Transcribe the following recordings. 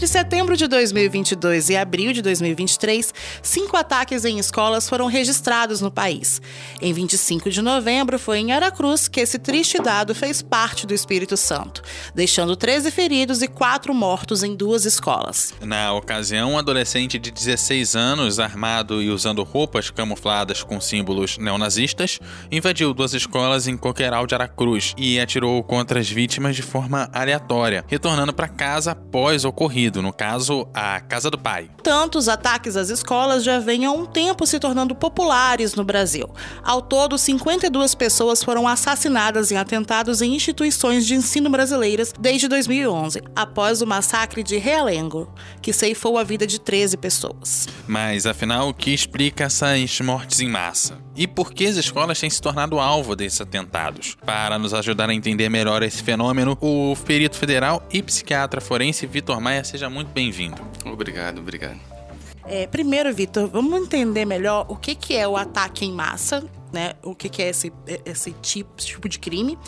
Entre setembro de 2022 e abril de 2023, cinco ataques em escolas foram registrados no país. Em 25 de novembro, foi em Aracruz que esse triste dado fez parte do Espírito Santo, deixando 13 feridos e 4 mortos em duas escolas. Na ocasião, um adolescente de 16 anos, armado e usando roupas camufladas com símbolos neonazistas, invadiu duas escolas em Coqueiral de Aracruz e atirou contra as vítimas de forma aleatória, retornando para casa após ocorrido no caso, a casa do pai. Tantos ataques às escolas já vêm há um tempo se tornando populares no Brasil. Ao todo, 52 pessoas foram assassinadas em atentados em instituições de ensino brasileiras desde 2011, após o massacre de Realengo, que ceifou a vida de 13 pessoas. Mas afinal, o que explica essas mortes em massa? E por que as escolas têm se tornado alvo desses atentados? Para nos ajudar a entender melhor esse fenômeno, o perito federal e psiquiatra forense Vitor Maia seja muito bem-vindo. Obrigado, obrigado. É, primeiro, Vitor, vamos entender melhor o que, que é o ataque em massa, né? O que, que é esse, esse tipo, tipo de crime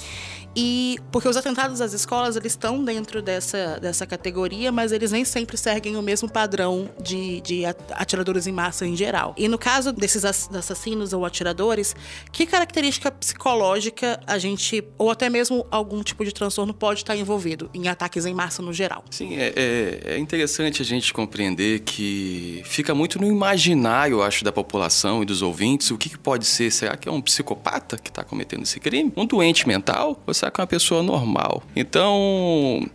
e porque os atentados às escolas eles estão dentro dessa, dessa categoria, mas eles nem sempre seguem o mesmo padrão de, de atiradores em massa em geral. E no caso desses assassinos ou atiradores, que característica psicológica a gente, ou até mesmo algum tipo de transtorno, pode estar envolvido em ataques em massa no geral? Sim, é, é, é interessante a gente compreender que fica muito no imaginário, eu acho, da população e dos ouvintes o que, que pode ser. Será que é um psicopata que está cometendo esse crime? Um doente mental? Ou conversar com uma pessoa normal. Então,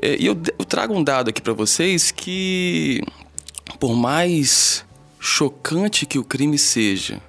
é, eu, trago um dado aqui para vocês que, por mais chocante que o crime seja,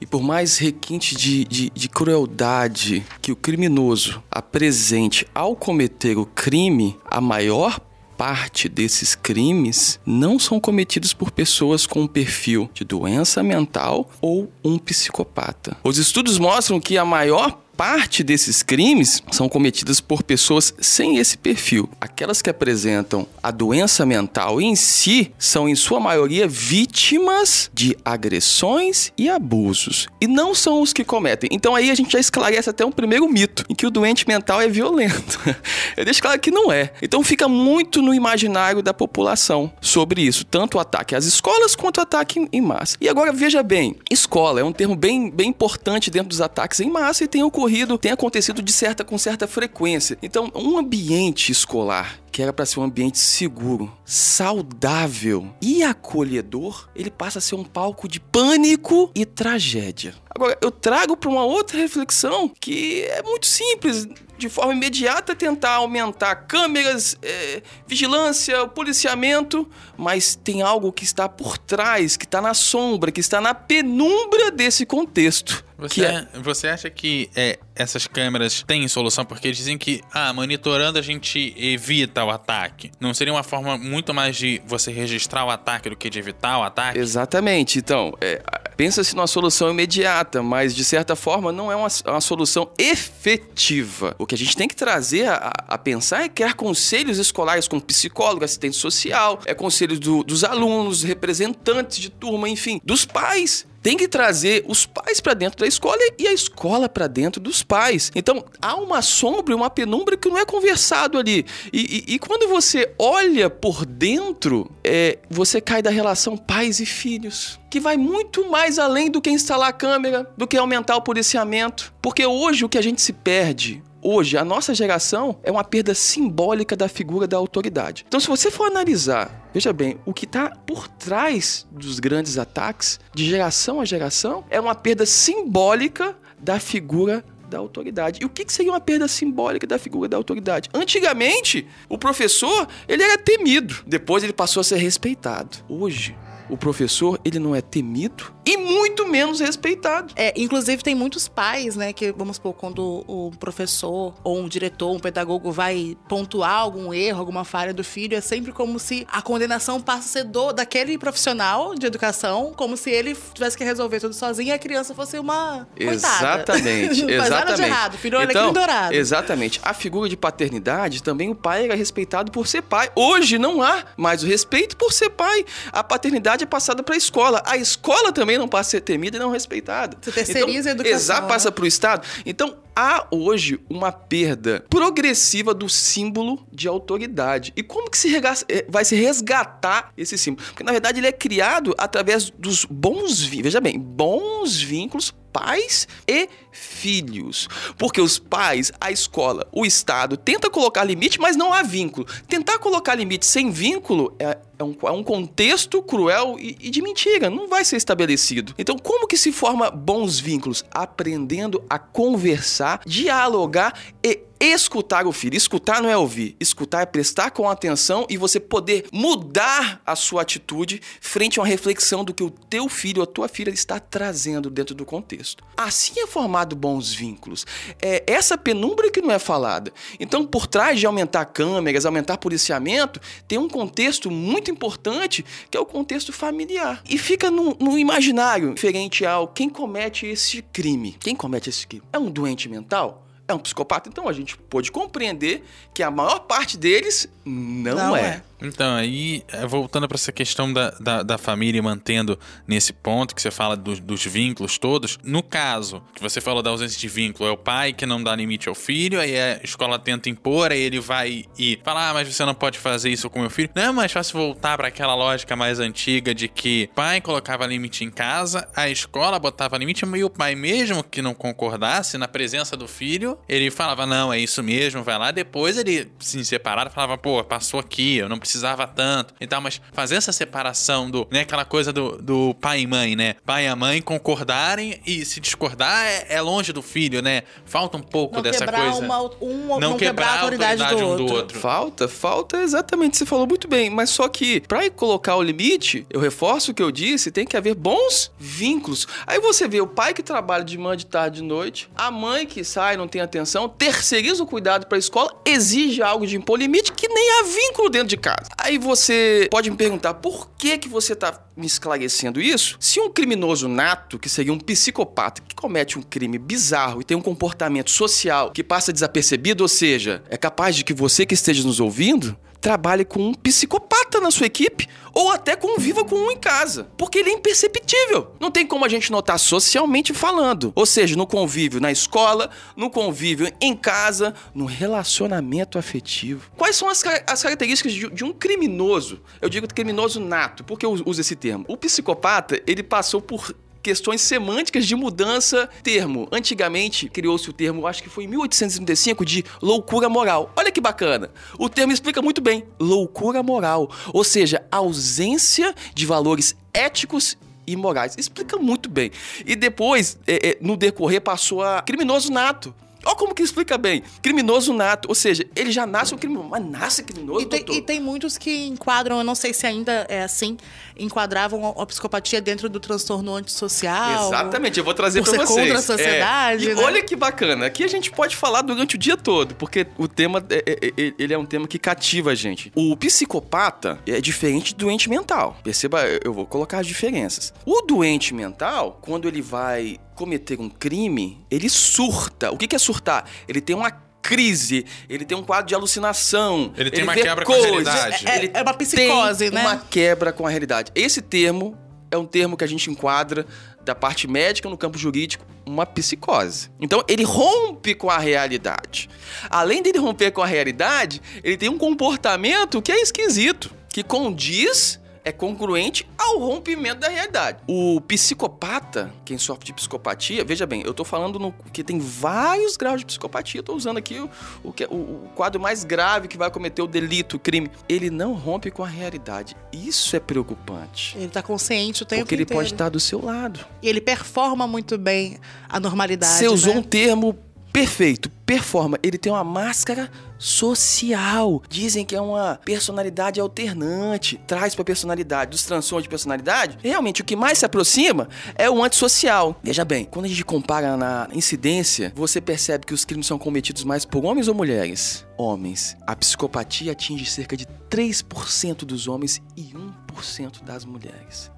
e por mais requinte de, de, de, crueldade que o criminoso apresente ao cometer o crime, a maior parte desses crimes não são cometidos por pessoas com um perfil de doença mental ou um psicopata. Os estudos mostram que a maior parte desses crimes são cometidas por pessoas sem esse perfil. Aquelas que apresentam a doença mental em si são, em sua maioria, vítimas de agressões e abusos. E não são os que cometem. Então aí a gente já esclarece até um primeiro mito, em que o doente mental é violento. Eu deixo claro que não é. Então fica muito no imaginário da população sobre isso, tanto o ataque às escolas quanto o ataque em massa. E agora veja bem, escola é um termo bem, bem importante dentro dos ataques em massa e tem ocorrido ocorrido, tem acontecido de certa com certa frequência. Então, um ambiente escolar que era para ser um ambiente seguro, saudável e acolhedor, ele passa a ser um palco de pânico e tragédia. Agora, eu trago para uma outra reflexão que é muito simples de forma imediata tentar aumentar câmeras, é, vigilância, policiamento, mas tem algo que está por trás, que está na sombra, que está na penumbra desse contexto. Você, é... você acha que é, essas câmeras têm solução? Porque dizem que, ah, monitorando a gente evita o ataque. Não seria uma forma muito mais de você registrar o ataque do que de evitar o ataque? Exatamente. Então, é, pensa-se numa solução imediata, mas de certa forma não é uma, uma solução efetiva. O que a gente tem que trazer a, a pensar é criar conselhos escolares com psicólogo, assistente social, é conselhos do, dos alunos, representantes de turma, enfim, dos pais tem que trazer os pais para dentro da escola e a escola para dentro dos pais. Então há uma sombra, uma penumbra que não é conversado ali. E, e, e quando você olha por dentro, é, você cai da relação pais e filhos, que vai muito mais além do que instalar a câmera, do que aumentar o policiamento. Porque hoje o que a gente se perde, hoje, a nossa geração é uma perda simbólica da figura da autoridade. Então, se você for analisar, veja bem, o que está por trás dos grandes ataques, de geração a geração, é uma perda simbólica da figura da autoridade. E o que seria uma perda simbólica da figura da autoridade? Antigamente, o professor ele era temido, depois ele passou a ser respeitado. Hoje, o professor ele não é temido e muito menos respeitado. É, inclusive tem muitos pais, né, que vamos supor, quando o professor ou um diretor, um pedagogo vai pontuar algum erro, alguma falha do filho, é sempre como se a condenação passa a ser do, daquele profissional de educação, como se ele tivesse que resolver tudo sozinho e a criança fosse uma coitada. Exatamente, Não faz nada de exatamente. errado, o filho olha então, aquele dourado. Exatamente. A figura de paternidade, também o pai era respeitado por ser pai. Hoje não há mais o respeito por ser pai. A paternidade é passada para a escola. A escola também não passa a ser temida e não respeitada. Você terceiriza a educação, Exato, passa para o Estado. Então, há hoje uma perda progressiva do símbolo de autoridade. E como que se eh, vai se resgatar esse símbolo? Porque, na verdade, ele é criado através dos bons vínculos. Veja bem, bons vínculos pais e filhos. Porque os pais, a escola, o Estado tenta colocar limite, mas não há vínculo. Tentar colocar limite sem vínculo é, é um, é um contexto cruel e, e de mentira, não vai ser estabelecido. Então, como que se forma bons vínculos? Aprendendo a conversar, dialogar e escutar o filho. Escutar não é ouvir, escutar é prestar com atenção e você poder mudar a sua atitude frente a uma reflexão do que o teu filho ou a tua filha está trazendo dentro do contexto. Assim é formado bons vínculos. É essa penumbra que não é falada. Então, por trás de aumentar câmeras, aumentar policiamento, tem um contexto muito importante que é o contexto familiar. E fica no, imaginário diferente ao quem comete esse crime. Quem comete esse crime? É um doente mental? É um psicopata? Então a gente pôde compreender que a maior parte deles não, Não é. é. Então, aí, é, voltando para essa questão da, da, da família e mantendo nesse ponto que você fala dos, dos vínculos todos, no caso que você falou da ausência de vínculo, é o pai que não dá limite ao filho, aí a escola tenta impor, aí ele vai e fala, ah, mas você não pode fazer isso com meu filho. Não é mais fácil voltar para aquela lógica mais antiga de que o pai colocava limite em casa, a escola botava limite, e o pai, mesmo que não concordasse, na presença do filho, ele falava, não, é isso mesmo, vai lá. Depois ele se separava, falava, pô, passou aqui, eu não precisava tanto e tal, mas fazer essa separação do, né, aquela coisa do, do pai e mãe, né? Pai e a mãe concordarem e se discordar é, é longe do filho, né? Falta um pouco Não dessa quebrar coisa. uma, um, não, quebrar, a autoridade, do, um outro. Falta, falta exatamente, você falou muito bem, mas só que para colocar o limite, eu reforço o que eu disse, tem que haver bons vínculos. Aí você vê o pai que trabalha de manhã, de tarde, de noite, a mãe que sai, não tem atenção, terceiriza o cuidado para a escola, exige algo de impor limite que nem há vínculo dentro de casa. Aí você pode me perguntar, por que que você tá me esclarecendo isso? Se um criminoso nato, que seria um psicopata, que comete um crime bizarro e tem um comportamento social que passa desapercebido, ou seja, é capaz de que você que esteja nos ouvindo trabalhe com um psicopata na sua equipe ou até conviva com um em casa, porque ele é imperceptível. Não tem como a gente notar socialmente falando, ou seja, no convívio na escola, no convívio em casa, no relacionamento afetivo. Quais são as, as características de, de um criminoso? Eu digo criminoso nato, porque eu uso esse termo. O psicopata, ele passou por questões semânticas de mudança termo. Antigamente criou-se o termo, acho que foi em 1835, de loucura moral. Olha que bacana. O termo explica muito bem. Loucura moral, ou seja, ausência de valores éticos e morais. Explica muito bem. E depois, é, é, no decorrer, passou a criminoso nato. Olha como que explica bem. Criminoso nato. Ou seja, ele já nasce um criminoso. Mas nasce criminoso, E tem, doutor? e tem muitos que enquadram, eu não sei se ainda é assim, enquadravam a, psicopatia dentro do transtorno antissocial. Exatamente, eu vou trazer ser vocês. contra a sociedade, É. Né? olha que bacana, aqui a gente pode falar durante o dia todo, porque o tema é, é- é- ele é um tema que cativa a gente. O psicopata é diferente do doente mental. Perceba, eu vou colocar as diferenças. O doente mental, quando ele vai cometer um crime, ele surta. O que que é surtar? Ele tem uma crise, ele tem um quadro de alucinação. Ele tem uma vê quebra com a realidade. É- Ele é uma psicose, tem né? Uma quebra com a realidade. Esse termo é um termo que a gente enquadra da parte médica no campo jurídico, uma psicose. Então, ele rompe com a realidade. Além dele romper com a realidade, ele tem um comportamento que é esquisito, que condiz é congruente ao rompimento da realidade. O psicopata, quem sofre de psicopatia, veja bem, eu tô falando no, que tem vários graus de psicopatia, eu tô usando aqui o, o- o quadro mais grave que vai cometer o delito, o crime. Ele não rompe com a realidade. Isso é preocupante. Ele tá consciente o tempo Porque ele inteiro. pode estar do seu lado. E ele performa muito bem a normalidade. Você usou né? um termo perfeito. performa, ele tem uma máscara social. Dizem que é uma personalidade alternante, traz para a personalidade dos transtornos de personalidade. Realmente o que mais se aproxima é o antissocial. Veja bem, quando a gente compara na incidência, você percebe que os crimes são cometidos mais por homens ou mulheres? Homens. A psicopatia atinge cerca de 3% dos homens e 1% das mulheres.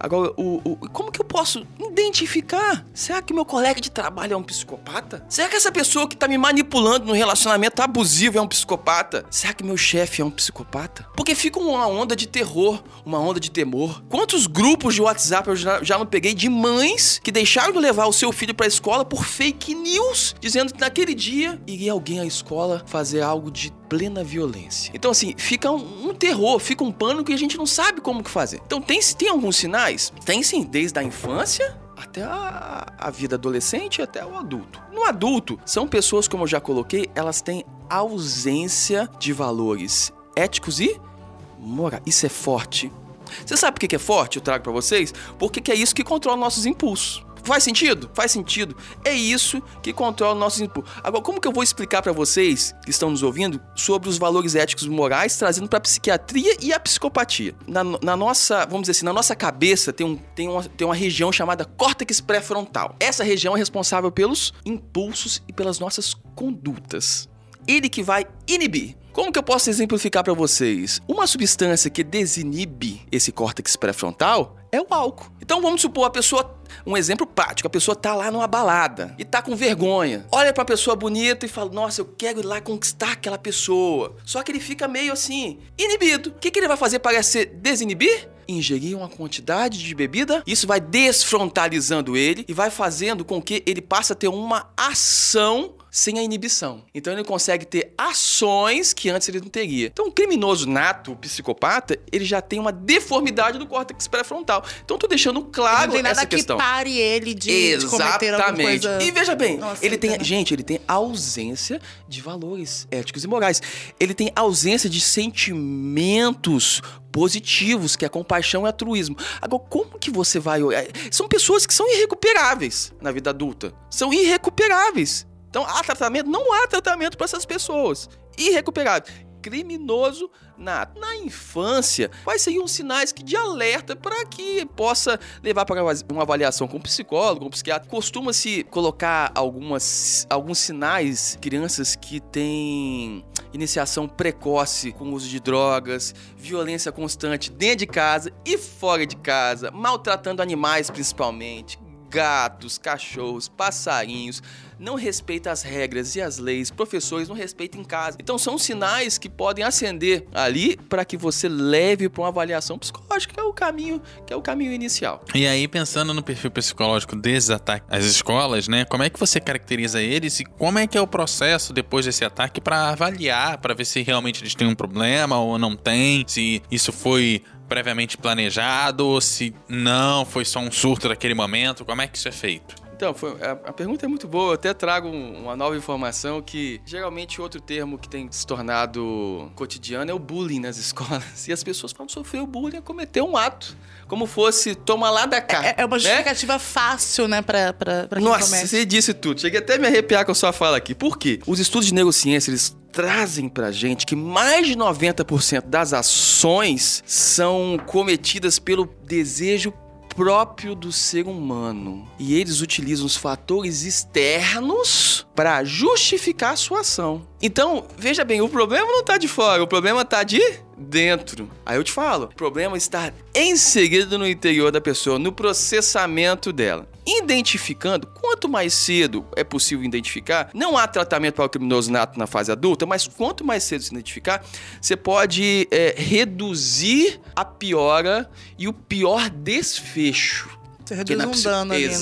Agora, o, o, como que eu posso identificar? Será que meu colega de trabalho é um psicopata? Será que essa pessoa que tá me manipulando no relacionamento abusivo é um psicopata? Será que meu chefe é um psicopata? Porque fica uma onda de terror, uma onda de temor. Quantos grupos de WhatsApp eu já, já não peguei de mães que deixaram de levar o seu filho pra escola por fake news, dizendo que naquele dia iria alguém à escola fazer algo de plena violência. Então, assim, fica um, um terror, fica um pânico e a gente não sabe como que fazer. Então, tem, tem alguns sinais? Tem sim, desde a infância até a, a vida adolescente até o adulto. No adulto, são pessoas, como eu já coloquei, elas têm ausência de valores éticos e morais. Isso é forte. Você sabe por que é forte? Eu trago para vocês. Porque é isso que controla nossos impulsos. Faz sentido? Faz sentido. É isso que controla o nosso impulso. Agora, como que eu vou explicar para vocês que estão nos ouvindo sobre os valores éticos e morais trazendo para a psiquiatria e a psicopatia? Na, na, nossa, vamos dizer assim, na nossa cabeça tem, um, tem, uma, tem uma região chamada córtex pré-frontal. Essa região é responsável pelos impulsos e pelas nossas condutas. Ele que vai inibir como que eu posso exemplificar para vocês? Uma substância que desinibe esse córtex pré-frontal é o álcool. Então vamos supor a pessoa, um exemplo prático, a pessoa tá lá numa balada e tá com vergonha. Olha para a pessoa bonita e fala: "Nossa, eu quero ir lá conquistar aquela pessoa". Só que ele fica meio assim, inibido. O que, que ele vai fazer para se desinibir? ingerir uma quantidade de bebida, isso vai desfrontalizando ele e vai fazendo com que ele passe a ter uma ação sem a inibição. Então ele consegue ter ações que antes ele não teria. Então, um criminoso nato, psicopata, ele já tem uma deformidade do córtex pré-frontal. Então, tô deixando claro não tem nada essa questão. que pare ele de, de cometer alguma Exatamente. coisa. E veja bem, Nossa, ele tem, gente, ele tem ausência de valores éticos e morais. Ele tem ausência de sentimentos positivos, que é compaixão e altruísmo. Agora, como que você vai? São pessoas que são irrecuperáveis na vida adulta. São irrecuperáveis. Então, há tratamento? Não há tratamento para essas pessoas. Irrecuperável. Criminoso nato. Na infância, quais seriam os sinais que de alerta para que possa levar para uma avaliação com um psicólogo, com um psiquiatra? Costuma-se colocar algumas, alguns sinais, crianças que têm iniciação precoce com uso de drogas, violência constante dentro de casa e fora de casa, maltratando animais principalmente, gatos, cachorros, passarinhos, não respeita as regras e as leis, professores não respeitam em casa. Então são sinais que podem acender ali para que você leve para uma avaliação psicológica, que é o caminho, que é o caminho inicial. E aí, pensando no perfil psicológico desses ataques às escolas, né? Como é que você caracteriza eles e como é que é o processo depois desse ataque para avaliar, para ver se realmente eles têm um problema ou não tem, se isso foi previamente planejado ou se não, foi só um surto daquele momento, como é que isso é feito? Então, foi- a, a pergunta é muito boa. Eu até trago um- uma nova informação que geralmente outro termo que tem se tornado cotidiano é o bullying nas escolas. E as pessoas falam sofrer o bullying é cometer um ato. Como fosse toma lá da cá. É, é uma né? justificativa fácil, né, pra, pra, pra quem Nossa, comete. você disse tudo. Cheguei até a me arrepiar com a sua fala aqui. Por quê? Os estudos de neurociência, eles trazem pra gente que mais de 90% das ações são cometidas pelo desejo próprio do ser humano. E eles utilizam os fatores externos para justificar a sua ação. Então, veja bem, o problema não tá de fora, o problema tá de dentro. Aí eu te falo, o problema está inserido no interior da pessoa, no processamento dela. Identificando, quanto mais cedo é possível identificar, não há tratamento para o criminoso nato na fase adulta, mas quanto mais cedo se identificar, você pode é, reduzir a piora e o pior desfecho. Você Porque reduz um dano ali, né?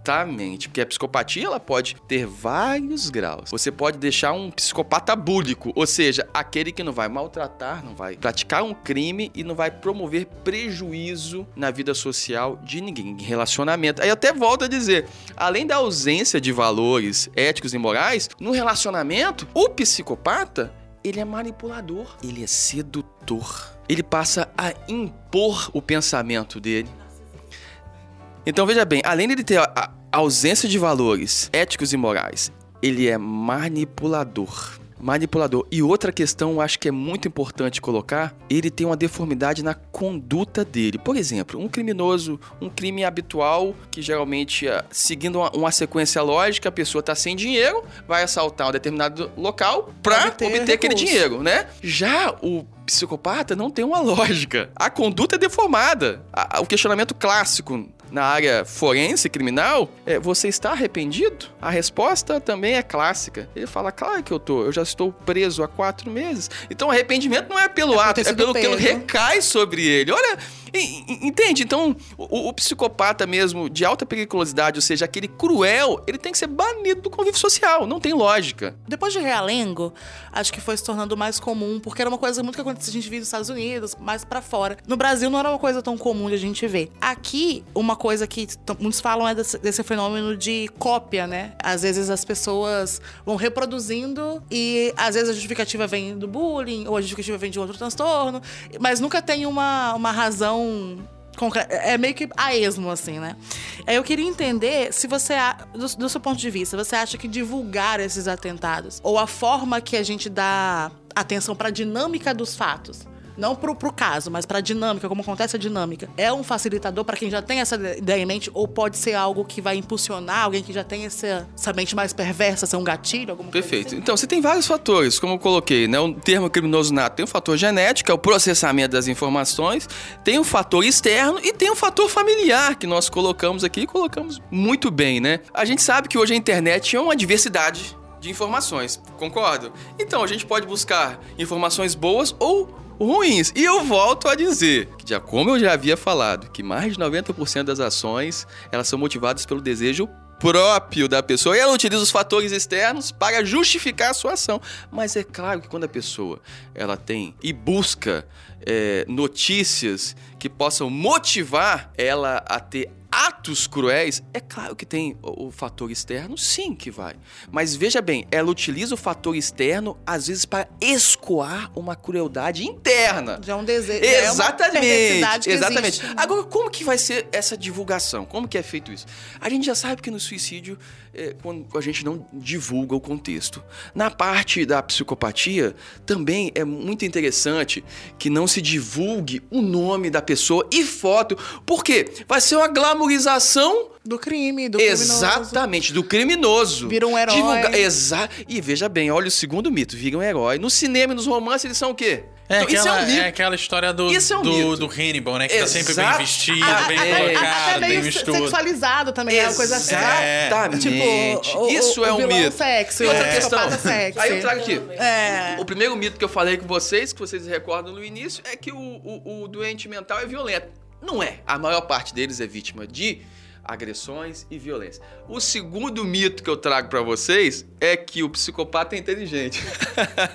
Exatamente. Porque a psicopatia ela pode ter vários graus. Você pode deixar um psicopata búlico, ou seja, aquele que não vai maltratar, não vai praticar um crime e não vai promover prejuízo na vida social de ninguém, em relacionamento. Aí até volto a dizer, além da ausência de valores éticos e morais, no relacionamento, o psicopata ele é manipulador, ele é sedutor. Ele passa a impor o pensamento dele. Então veja bem, além de ter a, ausência de valores éticos e morais ele é manipulador. Manipulador. E outra questão, eu acho que é muito importante colocar, ele tem uma deformidade na conduta dele. Por exemplo, um criminoso, um crime habitual, que geralmente, ah, seguindo uma, uma sequência lógica, a pessoa está sem dinheiro, vai assaltar um determinado local para Obter obter, aquele dinheiro, né? Já o psicopata não tem uma lógica. A conduta é deformada. O questionamento clássico na área forense criminal é: você está arrependido? A resposta também é clássica. Ele fala: claro que eu tô, eu já estou preso há quatro meses. Então arrependimento não é pelo É ato, é pelo que recai sobre ele. Olha. Entende? Então, o, o psicopata mesmo de alta periculosidade, ou seja, aquele cruel, ele tem que ser banido do convívio social. Não tem lógica. Depois de Realengo, acho que foi se tornando mais comum, porque era uma coisa muito que acontecia, a gente via nos Estados Unidos, mais pra fora. No Brasil não era uma coisa tão comum de a gente ver. Aqui, uma coisa que muitos falam é desse, desse fenômeno de cópia, né? Às vezes as pessoas vão reproduzindo e às vezes a justificativa vem do bullying ou a justificativa vem de outro transtorno, mas nunca tem uma, uma razão concre- É meio que a esmo, assim, né? Eu queria entender se você, do, do seu ponto de vista, você acha que divulgar esses atentados, ou a forma que a gente dá atenção para a dinâmica dos fatos, não pro, pro caso, mas pra dinâmica, como acontece a dinâmica, é um facilitador para quem já tem essa ideia em mente, ou pode ser algo que vai impulsionar alguém que já tem essa, essa mente mais perversa, ser um gatilho, alguma coisa Perfeito. assim? Então, você tem vários fatores, como eu coloquei, né? O termo criminoso nato tem o fator genético, é o processamento das informações, tem o fator externo e tem o fator familiar, que nós colocamos aqui e colocamos muito bem, né? A gente sabe que hoje a internet é uma diversidade de informações, concordo? Então, a gente pode buscar informações boas ou ruins. E eu volto a dizer, que já como eu já havia falado, que mais de 90% das ações, elas são motivadas pelo desejo próprio da pessoa e ela utiliza os fatores externos para justificar a sua ação. Mas é claro que quando a pessoa ela tem e busca é, notícias que possam motivar ela a ter atos cruéis, é claro que tem o, o fator externo, sim que vai. Mas veja bem, ela utiliza o fator externo às vezes para escoar uma crueldade interna. Já é um desejo. é Exatamente, que exatamente. existe, né? Agora, como que vai ser essa divulgação? Como que é feito isso? A gente já sabe que no suicídio, é, quando a gente não divulga o contexto. Na parte da psicopatia, também é muito interessante que não se divulgue o nome da pessoa e foto. Por quê? Vai ser uma glamorização Do crime, do criminoso. Exatamente, do criminoso. Vira um herói. Divulga... Exa... E veja bem, olha o segundo mito, vira um herói. No cinema e nos romances eles são o quê? É, Então, isso é aquela, um mito. é aquela história do, Isso é um do, mito. do Hannibal, né? Que tá sempre bem Exato. vestido, Ah, bem até- colocado, até bem meio vistoso. sexualizado também, é uma coisa assim. Exatamente. Tipo, o- o- Isso é o um vilão mito. sexy, e outra o questão. sexy. Aí eu trago aqui. É. O primeiro mito que eu falei com vocês, que vocês recordam no início, é que o, o- o doente mental é violento. Não é. A maior parte deles é vítima de agressões e violência. O segundo mito que eu trago pra vocês é que o psicopata é inteligente.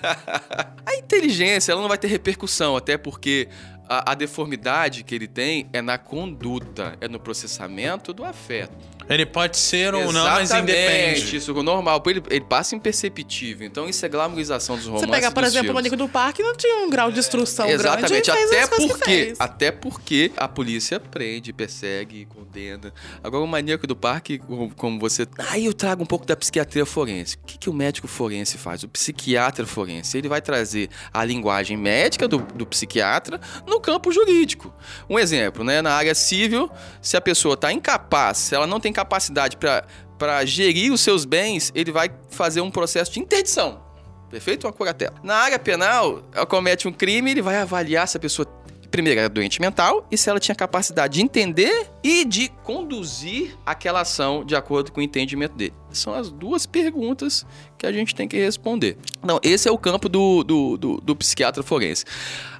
a inteligência ela não vai ter repercussão, até porque a, a deformidade que ele tem é na conduta, é no processamento do afeto. Ele pode ser ou não, mas Exatamente, independe. Isso é normal. Ele, ele passa imperceptível. Então isso é glamorização dos Você romances. pega, por dos exemplo, o. Manico do Parque não tinha um grau de instrução grande Exatamente, e fez até porque, até porque a polícia prende, persegue, condena. Agora o maníaco do parque, como- como você, aí eu trago um pouco da psiquiatria forense. O que, que o médico forense faz? O psiquiatra forense, ele vai trazer a linguagem médica do, do psiquiatra no campo jurídico. Um exemplo, né, na área civil, se a pessoa está incapaz, se ela não tem capacidade para gerir os seus bens, ele vai fazer um processo de interdição. Perfeito? Uma curatela. Na área penal, ela comete um crime, ele vai avaliar se a pessoa, primeiro, é doente mental e se ela tinha capacidade de entender e de conduzir aquela ação de acordo com o entendimento dele. São as duas perguntas que a gente tem que responder. Não, esse é o campo do, do, do, do psiquiatra forense.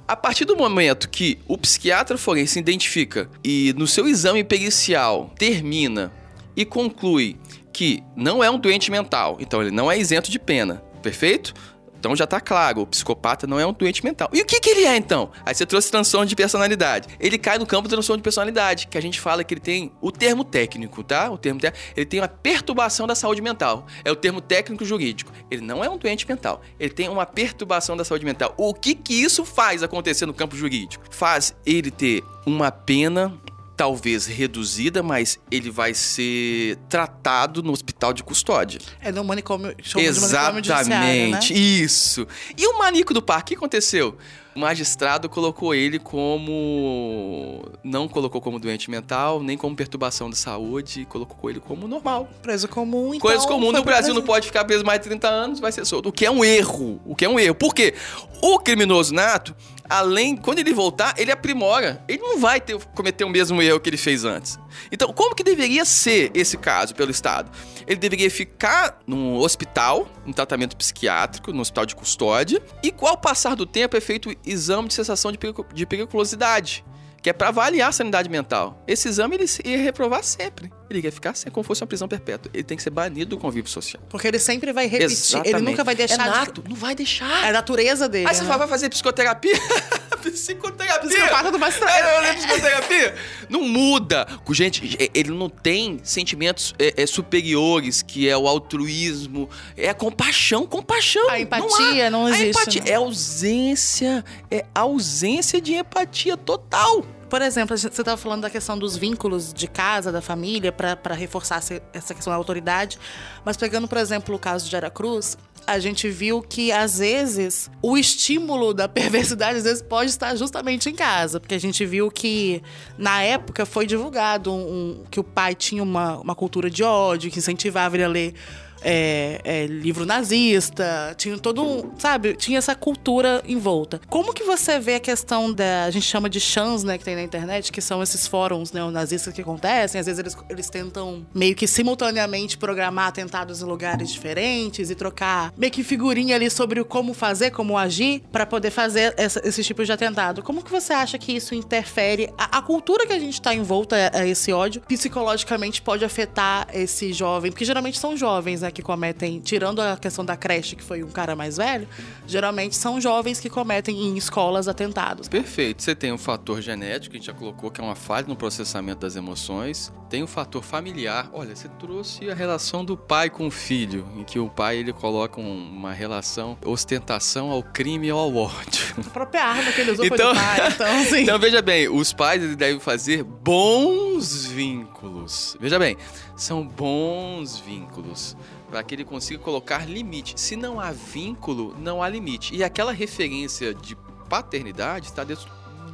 A partir do momento que o psiquiatra forense identifica e no seu exame pericial termina e conclui que não é um doente mental, então ele não é isento de pena, perfeito? Então já tá claro, o psicopata não é um doente mental. E o que que ele é então? Aí você trouxe transtorno de personalidade. Ele cai no campo do transtorno de personalidade, que a gente fala que ele tem o termo técnico, tá? O termo técnico, ele tem uma perturbação da saúde mental. É o termo técnico jurídico. Ele não é um doente mental. Ele tem uma perturbação da saúde mental. O que que isso faz acontecer no campo jurídico? Faz ele ter uma pena talvez reduzida, mas ele vai ser tratado no hospital de custódia. É no manicômio, chama de manicômio né? Exatamente, isso. E o manico do parque, o que aconteceu? O magistrado colocou ele como. Não colocou como doente mental, nem como perturbação de saúde, colocou ele como normal. Preso comum, então... Coisas comuns foi no Brasil não pode ficar preso mais de 30 anos, vai ser solto. O que é um erro. O que é um erro. Por quê? O criminoso nato, além, quando ele voltar, ele aprimora. Ele não vai ter, cometer o mesmo erro que ele fez antes. Então, como que deveria ser esse caso pelo Estado? Ele deveria ficar num hospital, em tratamento psiquiátrico, no hospital de custódia, e ao passar do tempo é feito exame de pericu- de periculosidade, que é para avaliar a sanidade mental. Esse exame ele ia reprovar sempre. Ele ia ficar como fosse uma prisão perpétua. Ele tem que ser banido do convívio social. Porque ele sempre vai repetir. Exatamente. Ele nunca vai deixar É de- nato, não vai deixar. É a natureza dele. Aí você né? fala, vai fazer psicoterapia? psicoterapia! Psicopata do estranho. É, não é psicoterapia? Não muda. Gente, ele não tem sentimentos é, é, superiores, que é o altruísmo, é a compaixão, compaixão. A empatia não A existe, empatia né? é ausência, é ausência de empatia total. Por exemplo, você estava falando da questão dos vínculos de casa, da família, para reforçar essa- essa questão da autoridade. Mas pegando, por exemplo, o caso de Aracruz, a gente viu que, às vezes, o estímulo da perversidade, às vezes, pode estar justamente em casa. Porque a gente viu que, na época, foi divulgado um- um- que o pai tinha uma, uma cultura de ódio, que incentivava ele a ler é, é, livro nazista, tinha todo um, sabe, tinha essa cultura em volta. Como que você vê a questão da, a gente chama de chans, né, que tem na internet, que são esses fóruns neonazistas que acontecem, às vezes eles, eles tentam meio que simultaneamente programar atentados em lugares diferentes e trocar meio que figurinha ali sobre o como fazer, como agir, pra poder fazer essa, esses tipos de atentado. Como que você acha que isso interfere, a, a cultura que a gente tá envolta a, a esse ódio, psicologicamente pode afetar esse jovem, porque geralmente são jovens, né, que cometem, tirando a questão da creche, que foi um cara mais velho, geralmente são jovens que cometem em escolas atentados. Perfeito. Você tem o fator genético, que a gente já colocou, que é uma falha no processamento das emoções. Tem o fator familiar. Olha, você trouxe a relação do pai com o filho, em que o pai ele coloca um- uma relação ostentação ao crime e ao ódio. A própria arma que ele usou Então- foi pai, então assim... Então veja bem, os pais eles devem fazer bons vínculos. Veja bem, são bons vínculos para que ele consiga colocar limite. Se não há vínculo, não há limite. E aquela referência de paternidade está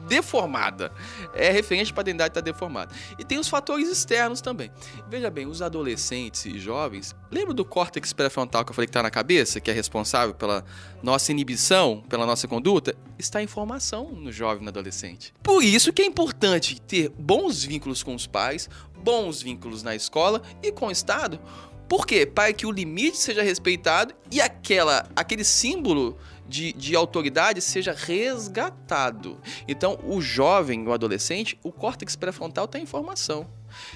deformada. É referência de paternidade está deformada. E tem os fatores externos também. Veja bem, os adolescentes e jovens, lembra do córtex pré-frontal que eu falei que está na cabeça, que é responsável pela nossa inibição, pela nossa conduta? Está em formação no jovem e no adolescente. Por isso que é importante ter bons vínculos com os pais, bons vínculos na escola e com o Estado. Por quê? Para que o limite seja respeitado e aquela, aquele símbolo de, de autoridade seja resgatado. Então, o jovem, o adolescente, o córtex pré-frontal está em formação.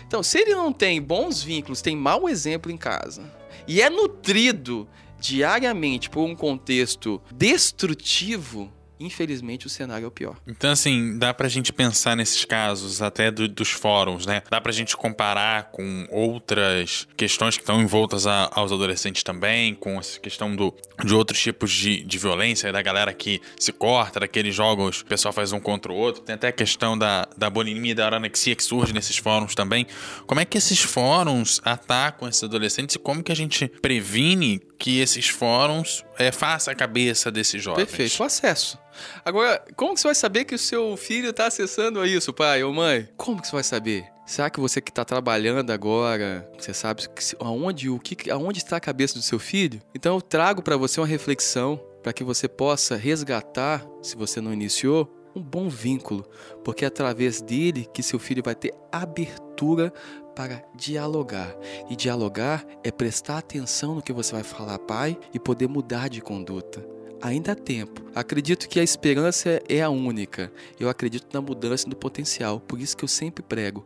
Então, se ele não tem bons vínculos, tem mau exemplo em casa e é nutrido diariamente por um contexto destrutivo, infelizmente o cenário é o pior. Então, assim, dá pra gente pensar nesses casos até do- dos fóruns, né? Dá pra gente comparar com outras questões que estão envoltas a- aos adolescentes também, com essa questão do, de outros tipos de, de violência, da galera que se corta, daqueles jogos o pessoal faz um contra o outro. Tem até a questão da, da bulimia e da anorexia que surge nesses fóruns também. Como é que esses fóruns atacam esses adolescentes e como que a gente previne que esses fóruns é, façam a cabeça desses jovens? Perfeito, o acesso. Agora, como que você vai saber que o seu filho está acessando isso, pai ou mãe? Como que você vai saber? Será que você que está trabalhando agora, você sabe aonde, o que, aonde está a cabeça do seu filho? Então eu trago para você uma reflexão para que você possa resgatar, se você não iniciou, um bom vínculo, porque é através dele que seu filho vai ter abertura para dialogar. E dialogar é prestar atenção no que você vai falar, pai, e poder mudar de conduta. Ainda há tempo. Acredito que a esperança é a única. Eu acredito na mudança do potencial. Por isso que eu sempre prego.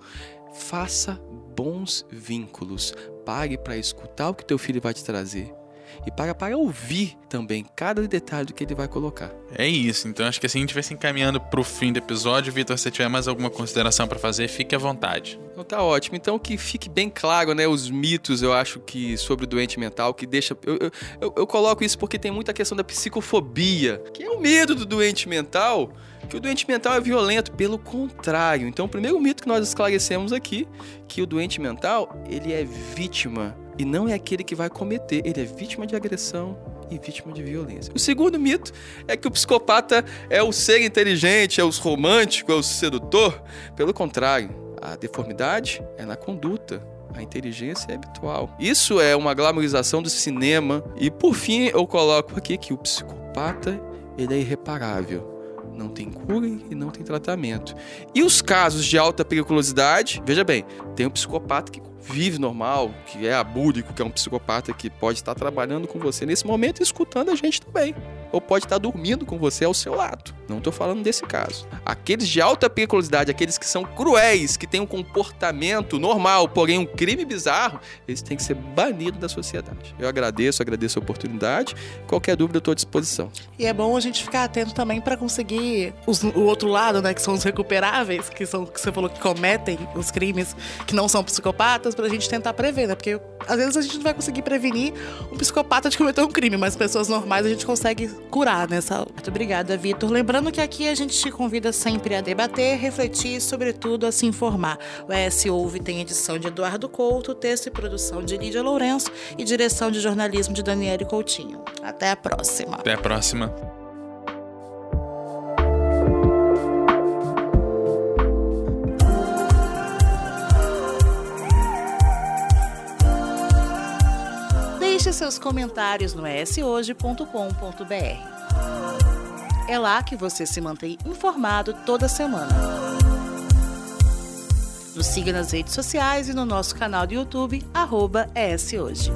Faça bons vínculos. Pare para escutar o que teu filho vai te trazer. E para para ouvir também cada detalhe do que ele vai colocar. É isso, então acho que assim a gente vai se encaminhando pro fim do episódio. Vitor, se você tiver mais alguma consideração para fazer, fique à vontade. Então tá ótimo. Então que fique bem claro, né, os mitos, eu acho que sobre o doente mental, que deixa. Eu, eu, eu, eu coloco isso porque tem muita questão da psicofobia, que é o medo do doente mental que o doente mental é violento, pelo contrário. Então, o primeiro mito que nós esclarecemos aqui, que o doente mental, ele é vítima e não é aquele que vai cometer, ele é vítima de agressão e vítima de violência. O segundo mito é que o psicopata é o ser inteligente, é o romântico, é o sedutor. Pelo contrário, a deformidade é na conduta, a inteligência é habitual. Isso é uma glamorização do cinema. E por fim, eu coloco aqui que o psicopata ele é irreparável não tem cura e não tem tratamento. E os casos de alta periculosidade, veja bem, tem um psicopata que vive normal, que é abúlico, que é um psicopata que pode estar trabalhando com você nesse momento e escutando a gente também ou pode estar dormindo com você ao seu lado. Não estou falando desse caso. Aqueles de alta periculosidade, aqueles que são cruéis, que têm um comportamento normal, porém um crime bizarro, eles têm que ser banidos da sociedade. Eu agradeço, agradeço a oportunidade. Qualquer dúvida, eu estou à disposição. E é bom a gente ficar atento também para conseguir os, o outro lado, né, que são os recuperáveis, que são que você falou que cometem os crimes, que não são psicopatas, para a gente tentar prever, né? Porque às vezes a gente não vai conseguir prevenir um psicopata de cometer um crime, mas pessoas normais a gente consegue curar nessa. Muito obrigada, Vitor. Lembrando que aqui a gente te convida sempre a debater, refletir e, sobretudo, a se informar. O ES Ouve tem edição de Eduardo Couto, texto e produção de Lídia Lourenço e direção de jornalismo de Daniele Coutinho. Até a próxima. Até a próxima. Deixe seus comentários no eshoje.com.br. É lá que você se mantém informado toda semana. Nos siga nas redes sociais e no nosso canal do YouTube, arroba ESHoje.